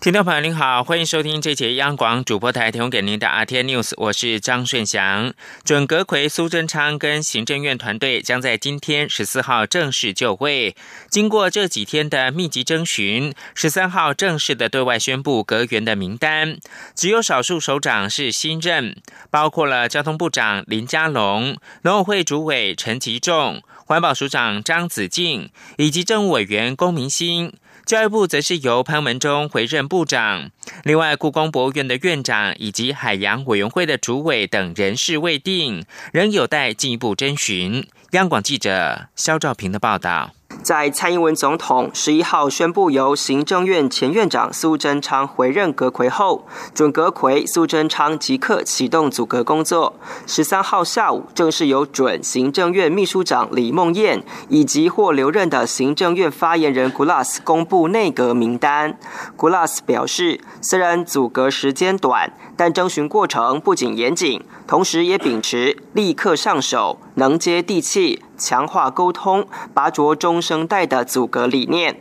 听众朋友您好，欢迎收听这节央广主播台提供给您的 RT News，我是张顺祥。准阁魁苏贞昌跟行政院团队将在今天十四号正式就位。经过这几天的密集征询，十三号正式的对外宣布阁员的名单，只有少数首长是新任，包括了交通部长林佳龙、农委会主委陈吉仲、环保署长张子静以及政务委员龚明鑫。教育部则是由潘文忠回任部长，另外故宫博物院的院长以及海洋委员会的主委等人事未定，仍有待进一步征询。央广记者肖兆平的报道。在蔡英文总统十一号宣布由行政院前院长苏贞昌回任阁魁后，准阁魁苏贞昌即刻启动组阁工作。十三号下午，正式由准行政院秘书长李梦燕以及或留任的行政院发言人 Gulass 公布内阁名单。Gulas 表示，虽然组阁时间短，但征询过程不仅严谨，同时也秉持立刻上手、能接地气。强化沟通，拔擢中生代的阻隔理念。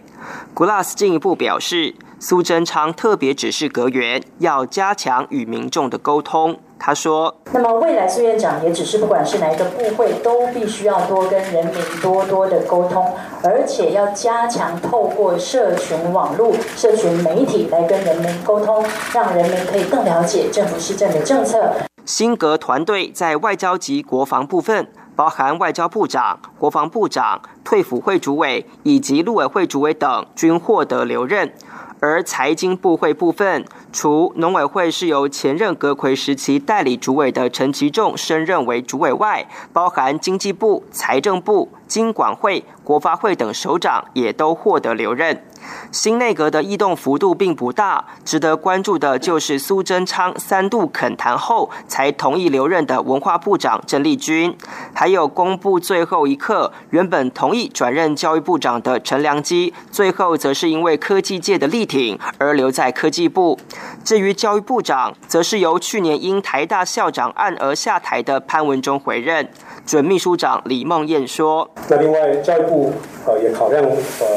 Glass 进一步表示，苏贞昌特别指示阁员要加强与民众的沟通。他说：“那么未来苏院长也只是，不管是哪一个部会，都必须要多跟人民多多的沟通，而且要加强透过社群网络、社群媒体来跟人民沟通，让人民可以更了解政府施政的政策。”新格团队在外交及国防部分。包含外交部长、国防部长、退辅会主委以及陆委会主委等均获得留任，而财经部会部分，除农委会是由前任阁魁时期代理主委的陈其仲升任为主委外，包含经济部、财政部、经管会、国发会等首长也都获得留任。新内阁的异动幅度并不大，值得关注的就是苏贞昌三度恳谈后才同意留任的文化部长郑丽君，还有公布最后一刻原本同意转任教育部长的陈良基，最后则是因为科技界的力挺而留在科技部。至于教育部长，则是由去年因台大校长案而下台的潘文忠回任。准秘书长李梦燕说：“那另外教育部呃也考量呃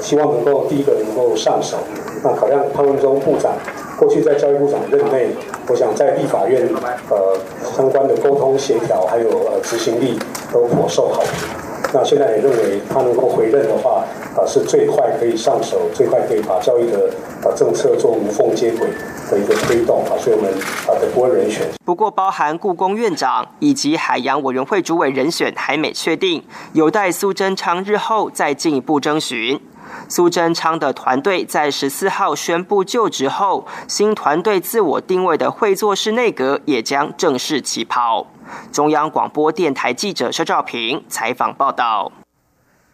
希望能够第一个能够上手，那考量潘文忠部长过去在教育部长任内，我想在立法院呃相关的沟通协调还有呃执行力都颇受好评。那现在也认为他能够回任的话。”啊，是最快可以上手，最快可以把教育的啊政策做无缝接轨的一个推动啊，所以我们啊的不会人选。不过，包含故宫院长以及海洋委员会主委人选还没确定，有待苏贞昌日后再进一步征询。苏贞昌的团队在十四号宣布就职后，新团队自我定位的会作室内阁也将正式起跑。中央广播电台记者肖照平采访报道。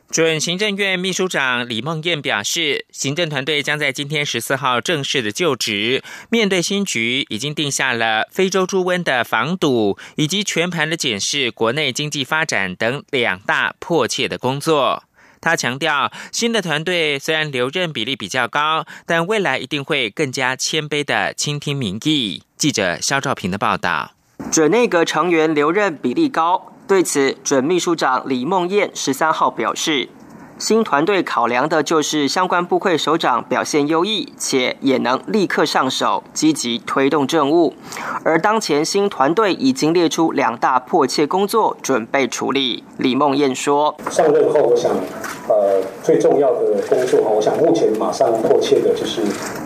准行政院秘书长李梦燕表示，行政团队将在今天十四号正式的就职。面对新局，已经定下了非洲猪瘟的防堵以及全盘的检视国内经济发展等两大迫切的工作。他强调，新的团队虽然留任比例比较高，但未来一定会更加谦卑的倾听民意。记者肖兆平的报道。准内阁成员留任比例高。对此，准秘书长李梦燕十三号表示，新团队考量的就是相关部会首长表现优异，且也能立刻上手，积极推动政务。而当前新团队已经列出两大迫切工作，准备处理。李梦燕说：“上任后，我想，呃，最重要的工作哈，我想目前马上迫切的就是，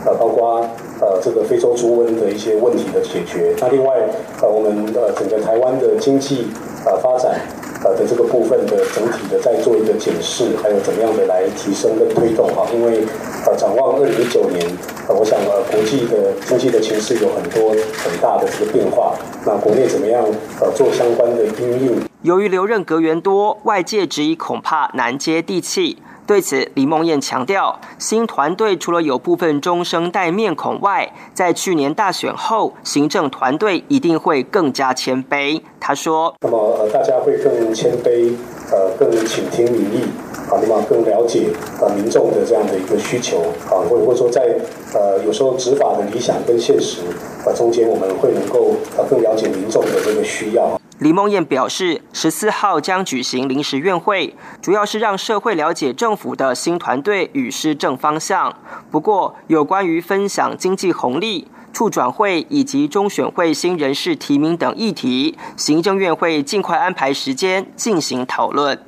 呃，包括呃这个非洲猪瘟的一些问题的解决。那另外，呃，我们呃整个台湾的经济。”呃，发展呃的这个部分的整体的再做一个检视，还有怎么样的来提升跟推动啊？因为呃，展望二零一九年，呃，我想呃，国际的经济的情势有很多很大的这个变化，那国内怎么样呃做相关的应用？由于留任阁员多，外界质疑恐怕难接地气。对此，李梦燕强调，新团队除了有部分中生代面孔外，在去年大选后，行政团队一定会更加谦卑。他说：“那么，呃大家会更谦卑，呃，更倾听民意。”啊，那么更了解啊民众的这样的一个需求啊，或者或者说在呃有时候执法的理想跟现实啊中间，我们会能够啊更了解民众的这个需要。李梦燕表示，十四号将举行临时院会，主要是让社会了解政府的新团队与施政方向。不过，有关于分享经济红利、处转会以及中选会新人事提名等议题，行政院会尽快安排时间进行讨论。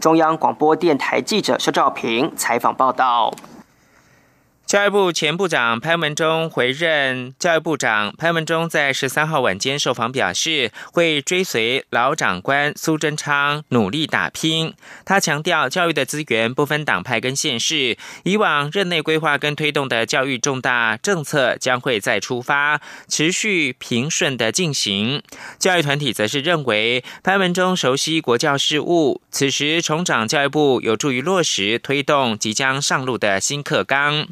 中央广播电台记者肖照平采访报道。教育部前部长潘文忠回任教育部长。潘文忠在十三号晚间受访表示，会追随老长官苏贞昌努力打拼。他强调，教育的资源不分党派跟县市，以往任内规划跟推动的教育重大政策将会再出发，持续平顺的进行。教育团体则是认为，潘文忠熟悉国教事务，此时重掌教育部有助于落实推动即将上路的新课纲。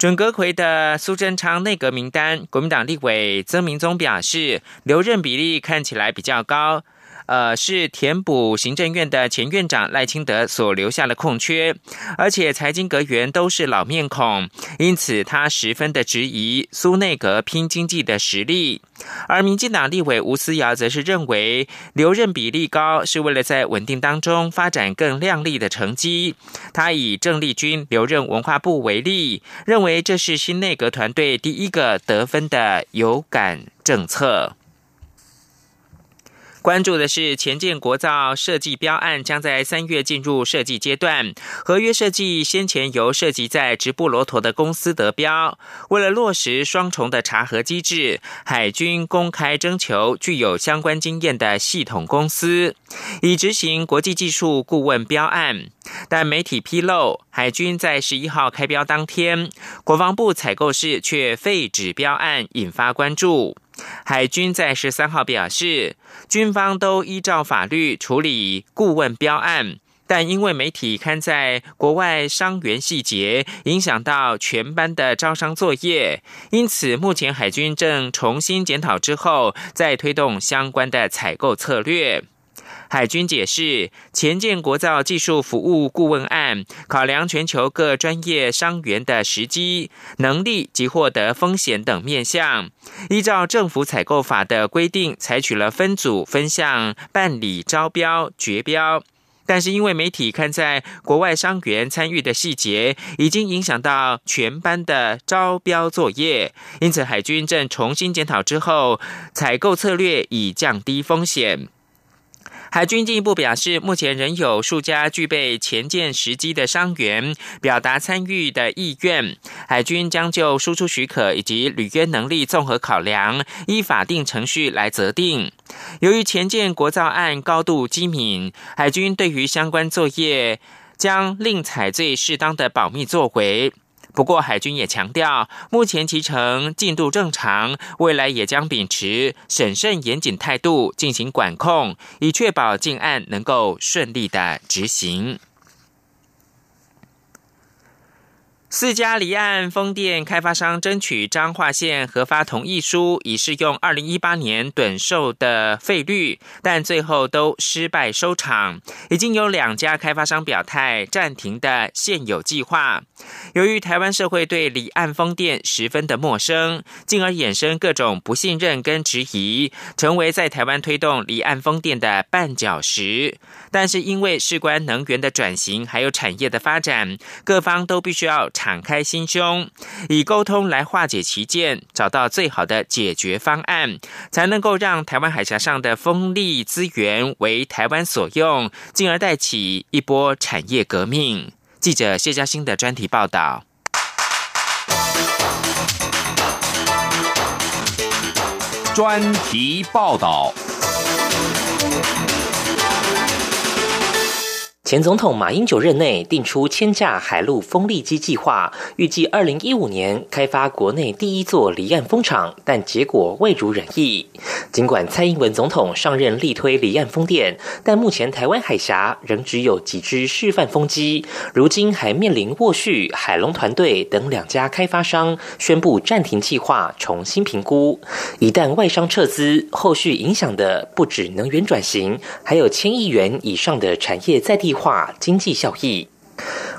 准阁魁的苏贞昌内阁名单，国民党立委曾明宗表示，留任比例看起来比较高。呃，是填补行政院的前院长赖清德所留下的空缺，而且财经阁员都是老面孔，因此他十分的质疑苏内阁拼经济的实力。而民进党立委吴思瑶则是认为留任比例高是为了在稳定当中发展更亮丽的成绩。他以郑丽君留任文化部为例，认为这是新内阁团队第一个得分的有感政策。关注的是前建国造设计标案将在三月进入设计阶段，合约设计先前由涉及在直布罗陀的公司得标。为了落实双重的查核机制，海军公开征求具有相关经验的系统公司，以执行国际技术顾问标案。但媒体披露，海军在十一号开标当天，国防部采购室却废止标案，引发关注。海军在十三号表示，军方都依照法律处理顾问标案，但因为媒体刊在国外伤员细节，影响到全班的招商作业，因此目前海军正重新检讨之后，再推动相关的采购策略。海军解释，前建国造技术服务顾问案考量全球各专业伤员的时机、能力及获得风险等面向，依照政府采购法的规定，采取了分组分项办理招标决标。但是因为媒体看在国外伤员参与的细节，已经影响到全班的招标作业，因此海军正重新检讨之后，采购策略以降低风险。海军进一步表示，目前仍有数家具备前舰时机的伤员表达参与的意愿。海军将就输出许可以及履约能力综合考量，依法定程序来择定。由于前舰国造案高度机敏，海军对于相关作业将另采最适当的保密作为。不过，海军也强调，目前其程进度正常，未来也将秉持审慎严谨态度进行管控，以确保近岸能够顺利的执行。四家离岸风电开发商争取彰化县核发同意书，以适用二零一八年趸售的费率，但最后都失败收场。已经有两家开发商表态暂停的现有计划。由于台湾社会对离岸风电十分的陌生，进而衍生各种不信任跟质疑，成为在台湾推动离岸风电的绊脚石。但是因为事关能源的转型，还有产业的发展，各方都必须要。敞开心胸，以沟通来化解歧见，找到最好的解决方案，才能够让台湾海峡上的风力资源为台湾所用，进而带起一波产业革命。记者谢嘉欣的专题报道。专题报道。前总统马英九任内定出千架海陆风力机计划，预计二零一五年开发国内第一座离岸风场，但结果未如人意。尽管蔡英文总统上任力推离岸风电，但目前台湾海峡仍只有几只示范风机，如今还面临沃旭、海龙团队等两家开发商宣布暂停计划，重新评估。一旦外商撤资，后续影响的不止能源转型，还有千亿元以上的产业在地。化、经济效益。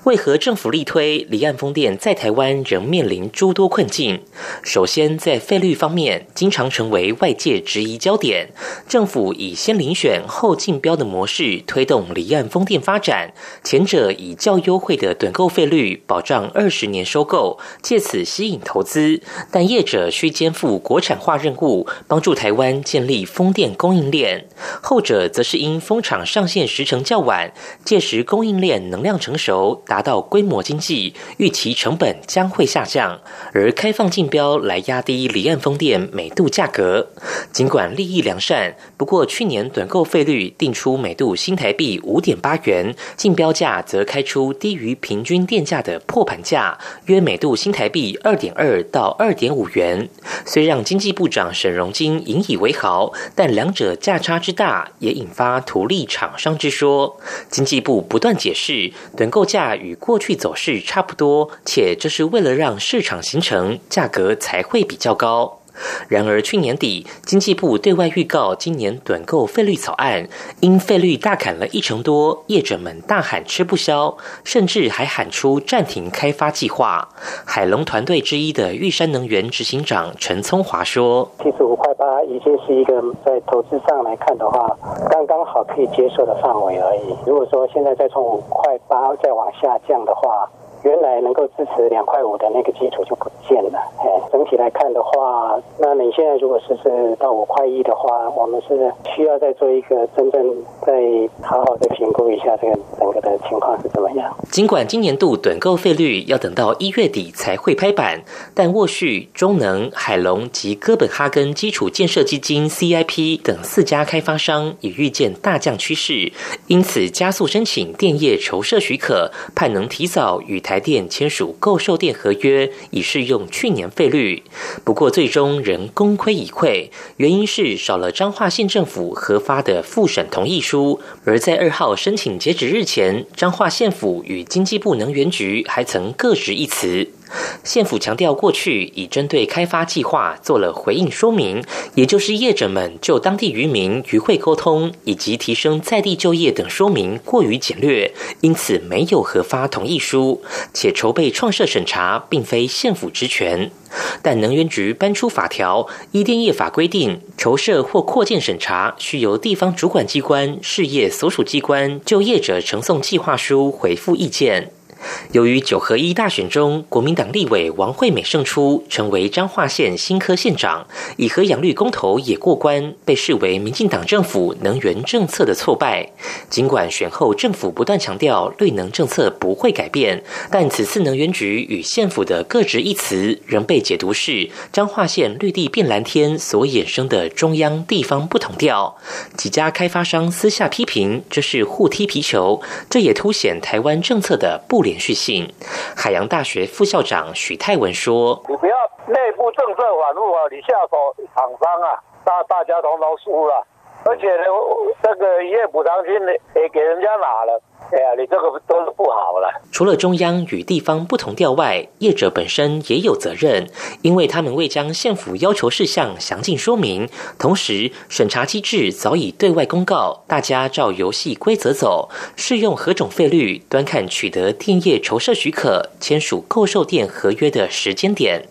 为何政府力推离岸风电在台湾仍面临诸多困境？首先，在费率方面，经常成为外界质疑焦点。政府以先遴选后竞标的模式推动离岸风电发展，前者以较优惠的趸购费率保障二十年收购，借此吸引投资。但业者需肩负国产化任务，帮助台湾建立风电供应链。后者则是因风场上线时程较晚，届时供应链能量成熟。达到规模经济，预期成本将会下降，而开放竞标来压低离岸风电每度价格。尽管利益良善，不过去年短购费率定出每度新台币五点八元，竞标价则开出低于平均电价的破盘价，约每度新台币二点二到二点五元。虽让经济部长沈荣金引以为豪，但两者价差之大，也引发图利厂商之说。经济部不断解释，短购报价。与过去走势差不多，且这是为了让市场形成，价格才会比较高。然而，去年底经济部对外预告今年短购费率草案，因费率大砍了一成多，业者们大喊吃不消，甚至还喊出暂停开发计划。海龙团队之一的玉山能源执行长陈聪华说：“其实五块八已经是一个在投资上来看的话，刚刚好可以接受的范围而已。如果说现在再从五块八再往下降的话，”原来能够支持两块五的那个基础就不见了。哎，整体来看的话，那你现在如果实施到五块一的话，我们是需要再做一个真正再好好的评估一下这个整个的情况是怎么样。尽管今年度短购费率要等到一月底才会拍板，但沃旭、中能、海龙及哥本哈根基础建设基金 （CIP） 等四家开发商已预见大降趋势，因此加速申请电业筹设许可，盼能提早与台。台电签署购售电合约，已适用去年费率。不过最终仍功亏一篑，原因是少了彰化县政府核发的复审同意书。而在二号申请截止日前，彰化县府与经济部能源局还曾各执一词。县府强调，过去已针对开发计划做了回应说明，也就是业者们就当地渔民渔会沟通以及提升在地就业等说明过于简略，因此没有核发同意书，且筹备创设审查并非县府职权。但能源局搬出法条，依电业法规定，筹设或扩建审查需由地方主管机关、事业所属机关就业者呈送计划书回复意见。由于九合一大选中，国民党立委王惠美胜出，成为彰化县新科县长，以和养绿公投也过关，被视为民进党政府能源政策的挫败。尽管选后政府不断强调绿能政策不会改变，但此次能源局与县府的各执一词，仍被解读是彰化县绿地变蓝天所衍生的中央地方不同调。几家开发商私下批评，这是互踢皮球，这也凸显台湾政策的不连连续性，海洋大学副校长许泰文说：“你不要内部政策反复啊，你下手厂商啊，大大家统统输了，而且呢，这个一夜补偿金也给人家拿了。”哎呀，你这个都是不好了。除了中央与地方不同调外，业者本身也有责任，因为他们未将县府要求事项详尽说明，同时审查机制早已对外公告，大家照游戏规则走，适用何种费率，端看取得电业筹设许可、签署购售电合约的时间点。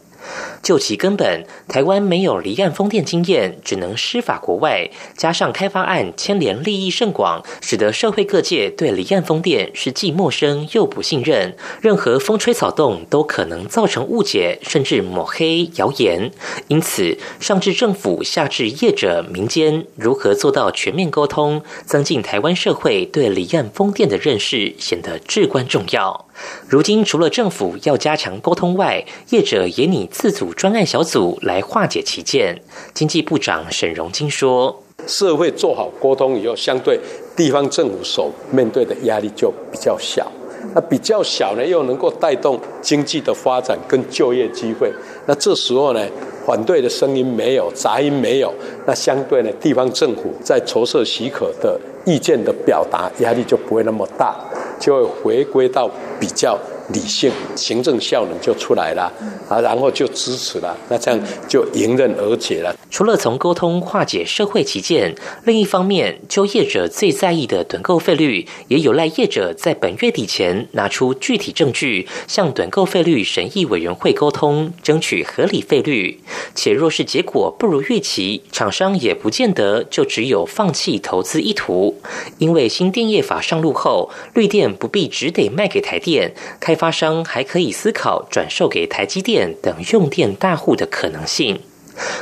就其根本，台湾没有离岸风电经验，只能施法国外。加上开发案牵连利益甚广，使得社会各界对离岸风电是既陌生又不信任。任何风吹草动都可能造成误解，甚至抹黑谣言。因此，上至政府，下至业者、民间，如何做到全面沟通，增进台湾社会对离岸风电的认识，显得至关重要。如今，除了政府要加强沟通外，业者也拟自主专案小组来化解其见。经济部长沈荣金说：“社会做好沟通以后，相对地方政府所面对的压力就比较小。那比较小呢，又能够带动经济的发展跟就业机会。那这时候呢，反对的声音没有，杂音没有，那相对呢，地方政府在筹设许可的意见的表达压力就不会那么大。”就会回归到比较理性，行政效能就出来了啊，然后就支持了，那这样就迎刃而解了。除了从沟通化解社会旗舰，另一方面，就业者最在意的短购费率，也有赖业者在本月底前拿出具体证据，向短购费率审议委员会沟通，争取合理费率。且若是结果不如预期，厂商也不见得就只有放弃投资意图，因为新电业法上路后，绿电不必只得卖给台电，开发商还可以思考转售给台积电等用电大户的可能性。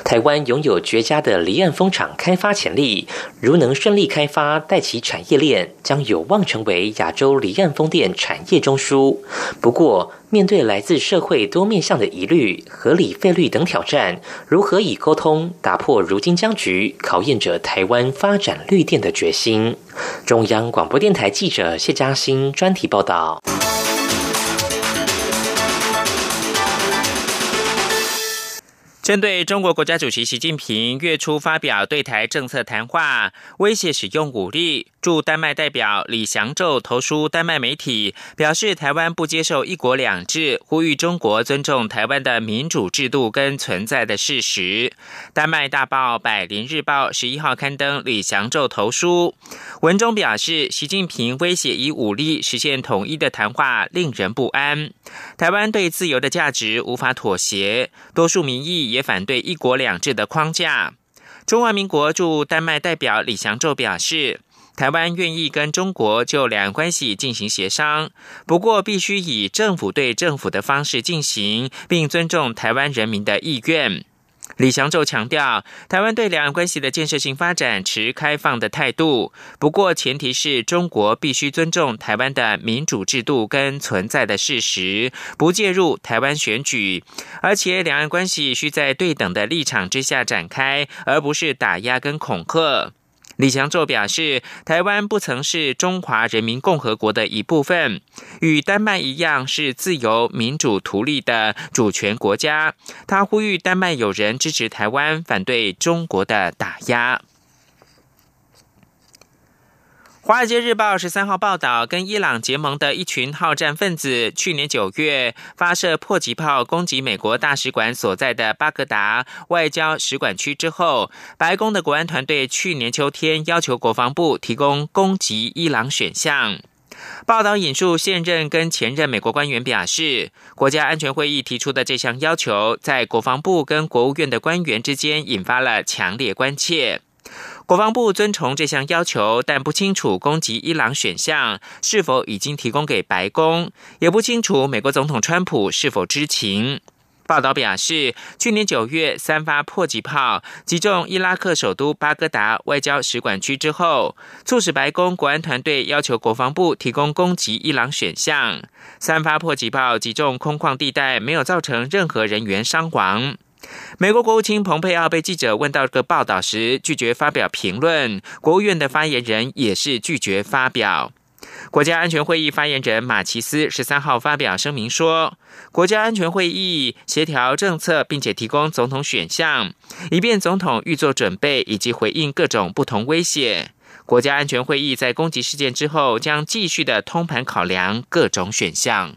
台湾拥有绝佳的离岸风场开发潜力，如能顺利开发，带起产业链，将有望成为亚洲离岸风电产业中枢。不过，面对来自社会多面向的疑虑、合理费率等挑战，如何以沟通打破如今僵局，考验着台湾发展绿电的决心。中央广播电台记者谢嘉欣专题报道。针对中国国家主席习近平月初发表对台政策谈话，威胁使用武力。驻丹麦代表李祥宙投书丹麦媒体，表示台湾不接受“一国两制”，呼吁中国尊重台湾的民主制度跟存在的事实。丹麦大报《百灵日报》十一号刊登李祥宙投书，文中表示，习近平威胁以武力实现统一的谈话令人不安。台湾对自由的价值无法妥协，多数民意也也反对“一国两制”的框架。中华民国驻丹麦代表李祥宙表示。台湾愿意跟中国就两岸关系进行协商，不过必须以政府对政府的方式进行，并尊重台湾人民的意愿。李祥宙强调，台湾对两岸关系的建设性发展持开放的态度，不过前提是中国必须尊重台湾的民主制度跟存在的事实，不介入台湾选举，而且两岸关系需在对等的立场之下展开，而不是打压跟恐吓。李强宙表示，台湾不曾是中华人民共和国的一部分，与丹麦一样是自由民主独立的主权国家。他呼吁丹麦友人支持台湾，反对中国的打压。《华尔街日报》十三号报道，跟伊朗结盟的一群好战分子，去年九月发射迫击炮攻击美国大使馆所在的巴格达外交使馆区之后，白宫的国安团队去年秋天要求国防部提供攻击伊朗选项。报道引述现任跟前任美国官员表示，国家安全会议提出的这项要求，在国防部跟国务院的官员之间引发了强烈关切。国防部遵从这项要求，但不清楚攻击伊朗选项是否已经提供给白宫，也不清楚美国总统川普是否知情。报道表示，去年九月三发迫击炮击中伊拉克首都巴格达外交使馆区之后，促使白宫国安团队要求国防部提供攻击伊朗选项。三发迫击炮击中空旷地带，没有造成任何人员伤亡。美国国务卿蓬佩奥被记者问到这个报道时，拒绝发表评论。国务院的发言人也是拒绝发表。国家安全会议发言人马奇斯十三号发表声明说，国家安全会议协调政策，并且提供总统选项，以便总统预做准备以及回应各种不同威胁。国家安全会议在攻击事件之后，将继续的通盘考量各种选项。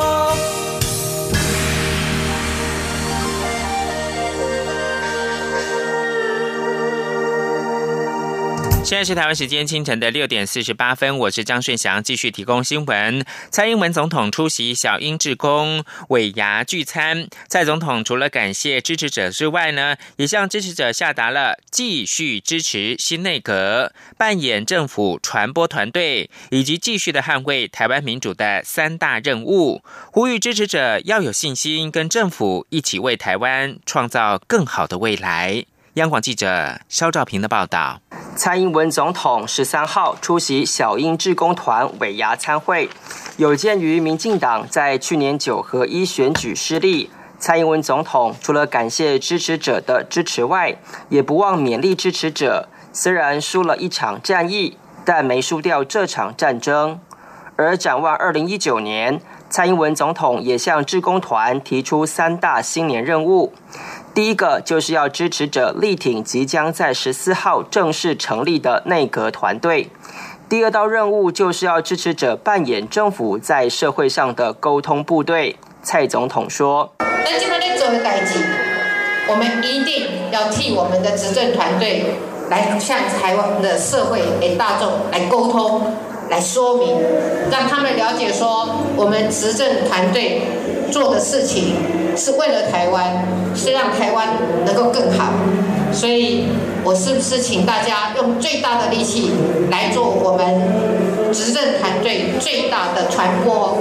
现在是台湾时间清晨的六点四十八分，我是张顺祥，继续提供新闻。蔡英文总统出席小英致公尾牙聚餐，蔡总统除了感谢支持者之外呢，也向支持者下达了继续支持新内阁、扮演政府传播团队以及继续的捍卫台湾民主的三大任务，呼吁支持者要有信心，跟政府一起为台湾创造更好的未来。央广记者肖兆平的报道：蔡英文总统十三号出席小英志工团尾牙参会，有鉴于民进党在去年九合一选举失利，蔡英文总统除了感谢支持者的支持外，也不忘勉励支持者。虽然输了一场战役，但没输掉这场战争。而展望二零一九年，蔡英文总统也向志工团提出三大新年任务。第一个就是要支持者力挺即将在十四号正式成立的内阁团队。第二道任务就是要支持者扮演政府在社会上的沟通部队。蔡总统说：“那今天做的代志，我们一定要替我们的执政团队来向台湾的社会给大众来沟通。”来说明，让他们了解说，我们执政团队做的事情是为了台湾，是让台湾能够更好。所以，我是不是请大家用最大的力气来做我们执政团队最大的传播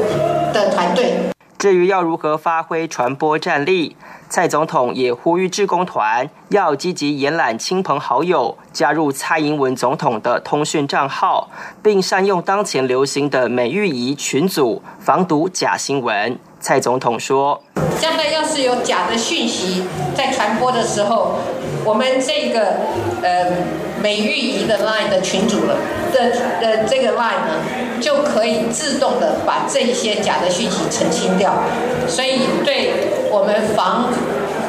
的团队？至于要如何发挥传播战力？蔡总统也呼吁志工团要积极延揽亲朋好友，加入蔡英文总统的通讯账号，并善用当前流行的美玉仪群组，防堵假新闻。蔡总统说：“将来要是有假的讯息在传播的时候，我们这个呃美玉仪的 line 的群主了的的这个 line 呢，就可以自动的把这些假的讯息澄清掉。所以对我们防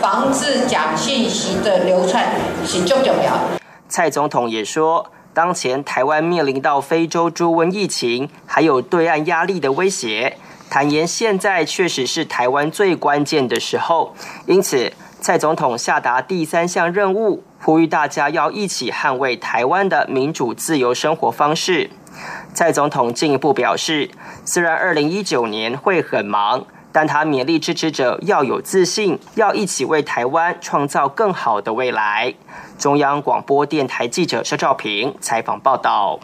防治假信息的流窜是重要。”蔡总统也说，当前台湾面临到非洲猪瘟疫情，还有对岸压力的威胁。坦言，现在确实是台湾最关键的时候，因此蔡总统下达第三项任务，呼吁大家要一起捍卫台湾的民主自由生活方式。蔡总统进一步表示，虽然二零一九年会很忙，但他勉励支持者要有自信，要一起为台湾创造更好的未来。中央广播电台记者肖兆平采访报道。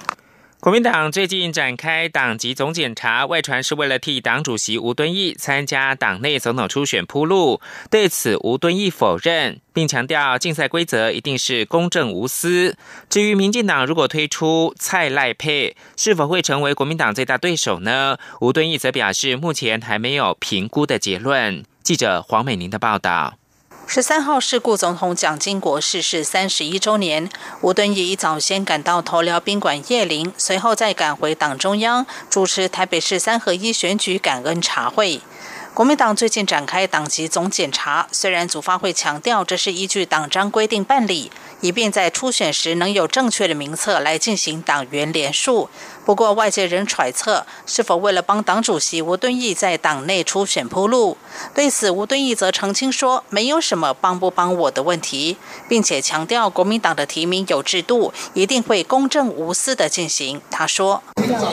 国民党最近展开党籍总检查，外传是为了替党主席吴敦义参加党内总统初选铺路。对此，吴敦义否认，并强调竞赛规则一定是公正无私。至于民进党如果推出蔡赖配，是否会成为国民党最大对手呢？吴敦义则表示，目前还没有评估的结论。记者黄美玲的报道。十三号是故总统蒋经国逝世三十一周年，吴敦义一早先赶到头寮宾馆谒陵，随后再赶回党中央主持台北市三合一选举感恩茶会。国民党最近展开党籍总检查，虽然组发会强调这是依据党章规定办理，以便在初选时能有正确的名册来进行党员联署。不过外界仍揣测，是否为了帮党主席吴敦义在党内初选铺路？对此，吴敦义则澄清说，没有什么帮不帮我的问题，并且强调国民党的提名有制度，一定会公正无私的进行。他说：“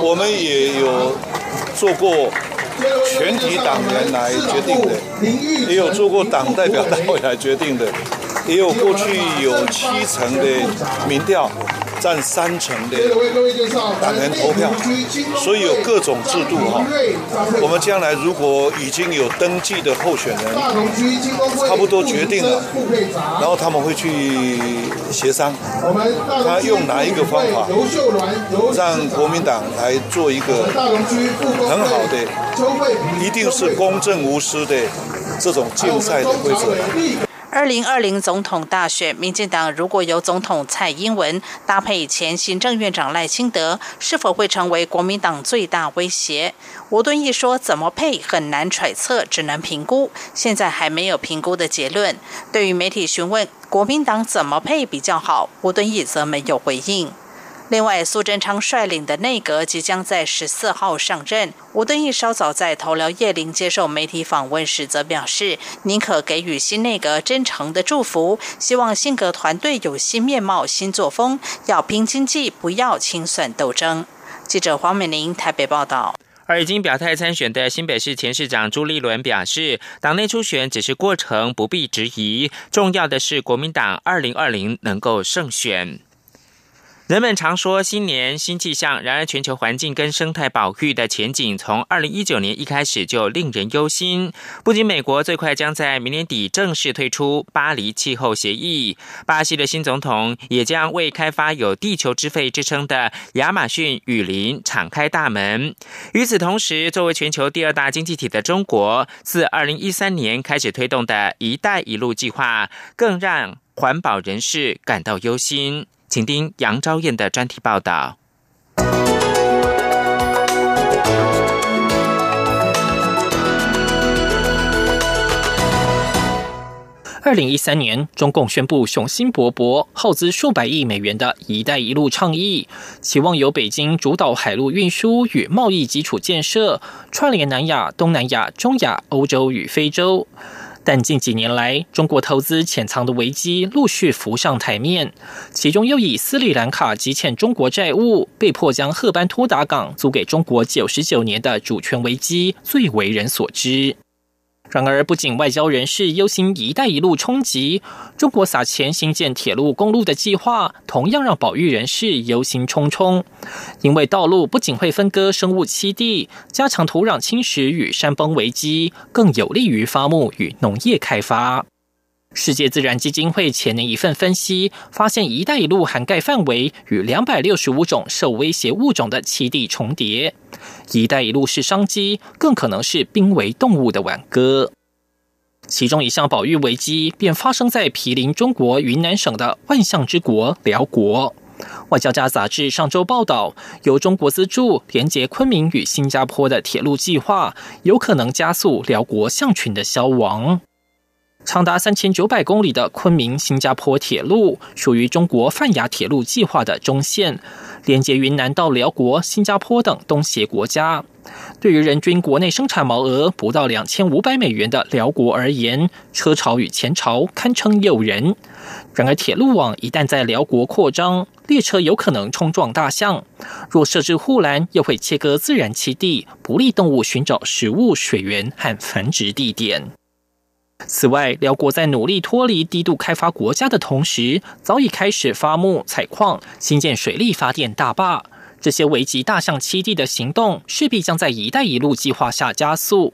我们也有做过。”全体党员来决定的，也有做过党代表大会来决定的，也有过去有七成的民调。占三成的党员投票，所以有各种制度哈。我们将来如果已经有登记的候选人，差不多决定了，然后他们会去协商，他用哪一个方法，让国民党来做一个很好的，一定是公正无私的这种竞赛的规则。二零二零总统大选，民进党如果由总统蔡英文搭配前行政院长赖清德，是否会成为国民党最大威胁？吴敦义说：“怎么配很难揣测，只能评估，现在还没有评估的结论。”对于媒体询问国民党怎么配比较好，吴敦义则没有回应。另外，苏贞昌率领的内阁即将在十四号上任。吴敦义稍早在头寮叶林接受媒体访问时，则表示宁可给予新内阁真诚的祝福，希望新阁团队有新面貌、新作风，要拼经济，不要清算斗争。记者黄美玲台北报道。而已经表态参选的新北市前市长朱立伦表示，党内初选只是过程，不必质疑，重要的是国民党二零二零能够胜选。人们常说新年新气象，然而全球环境跟生态保育的前景从二零一九年一开始就令人忧心。不仅美国最快将在明年底正式退出巴黎气候协议，巴西的新总统也将为开发有“地球之肺”之称的亚马逊雨林敞开大门。与此同时，作为全球第二大经济体的中国，自二零一三年开始推动的一带一路计划，更让环保人士感到忧心。请听杨昭燕的专题报道。二零一三年中共宣布雄心勃勃耗资数百亿美元的一带一路倡议。期望由北京主导海陆运输与贸易基础建设串联南亚东南亚中亚欧洲与非洲。但近几年来，中国投资潜藏的危机陆续浮上台面，其中又以斯里兰卡积欠中国债务，被迫将赫班托达港租给中国九十九年的主权危机最为人所知。然而，不仅外交人士忧心“一带一路”冲击，中国撒钱兴建铁路、公路的计划，同样让保育人士忧心忡忡。因为道路不仅会分割生物栖地，加强土壤侵蚀与山崩危机，更有利于伐木与农业开发。世界自然基金会前年一份分析发现，“一带一路”涵盖范围与两百六十五种受威胁物种的栖地重叠。“一带一路”是商机，更可能是濒危动物的挽歌。其中一项保育危机便发生在毗邻中国云南省的万象之国辽国。外交家杂志上周报道，由中国资助连接昆明与新加坡的铁路计划，有可能加速辽国象群的消亡。长达三千九百公里的昆明新加坡铁路属于中国泛亚铁路计划的中线，连接云南到辽国、新加坡等东协国家。对于人均国内生产毛额不到两千五百美元的辽国而言，车潮与前潮堪称诱人。然而，铁路网一旦在辽国扩张，列车有可能冲撞大象；若设置护栏，又会切割自然栖地，不利动物寻找食物、水源和繁殖地点。此外，辽国在努力脱离低度开发国家的同时，早已开始发木采矿、新建水力发电大坝。这些危及大象栖地的行动，势必将在“一带一路”计划下加速。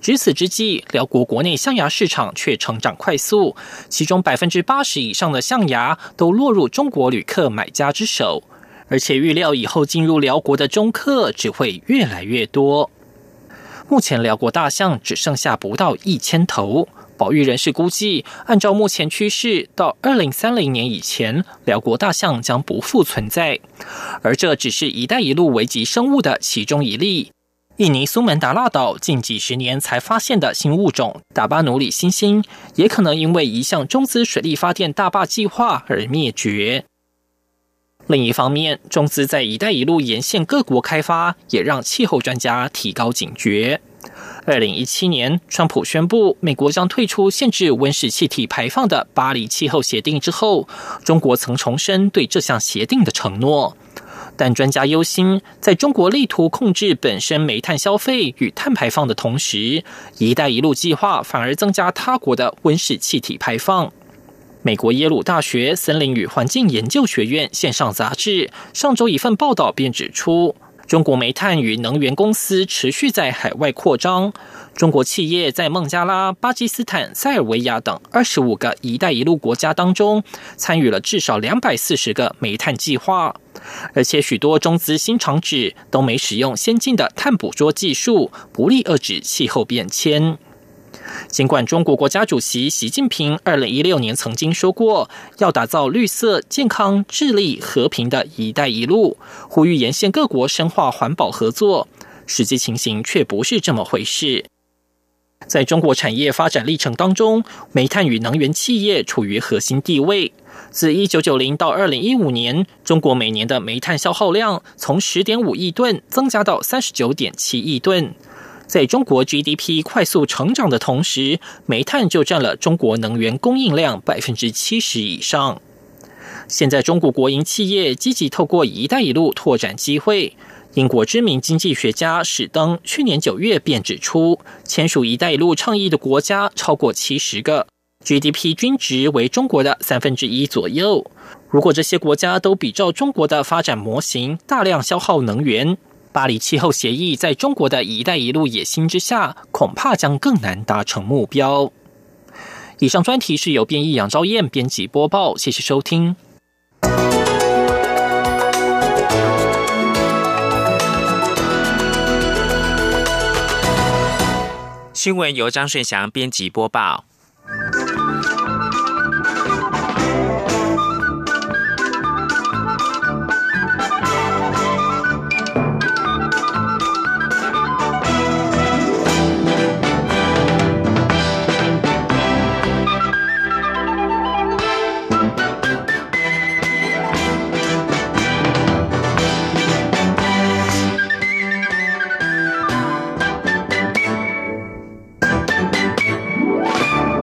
值此之际，辽国国内象牙市场却成长快速，其中百分之八十以上的象牙都落入中国旅客买家之手，而且预料以后进入辽国的中客只会越来越多。目前，辽国大象只剩下不到一千头。保育人士估计，按照目前趋势，到二零三零年以前，辽国大象将不复存在。而这只是一带一路危及生物的其中一例。印尼苏门答腊岛近几十年才发现的新物种达巴努里猩猩，也可能因为一项中资水力发电大坝计划而灭绝。另一方面，中资在“一带一路”沿线各国开发，也让气候专家提高警觉。二零一七年，川普宣布美国将退出限制温室气体排放的巴黎气候协定之后，中国曾重申对这项协定的承诺。但专家忧心，在中国力图控制本身煤炭消费与碳排放的同时，“一带一路”计划反而增加他国的温室气体排放。美国耶鲁大学森林与环境研究学院线上杂志上周一份报道便指出，中国煤炭与能源公司持续在海外扩张。中国企业在孟加拉、巴基斯坦、塞尔维亚等二十五个“一带一路”国家当中，参与了至少两百四十个煤炭计划，而且许多中资新厂址都没使用先进的碳捕捉技术，不利遏制气候变迁。尽管中国国家主席习近平二零一六年曾经说过要打造绿色、健康、智力、和平的一带一路，呼吁沿线各国深化环保合作，实际情形却不是这么回事。在中国产业发展历程当中，煤炭与能源企业处于核心地位。自一九九零到二零一五年，中国每年的煤炭消耗量从十点五亿吨增加到三十九点七亿吨。在中国 GDP 快速成长的同时，煤炭就占了中国能源供应量百分之七十以上。现在，中国国营企业积极透过“一带一路”拓展机会。英国知名经济学家史登去年九月便指出，签署“一带一路”倡议的国家超过七十个，GDP 均值为中国的三分之一左右。如果这些国家都比照中国的发展模型，大量消耗能源。巴黎气候协议在中国的一带一路野心之下，恐怕将更难达成目标。以上专题是由编译杨昭燕编辑播报，谢谢收听。新闻由张顺祥编辑播报。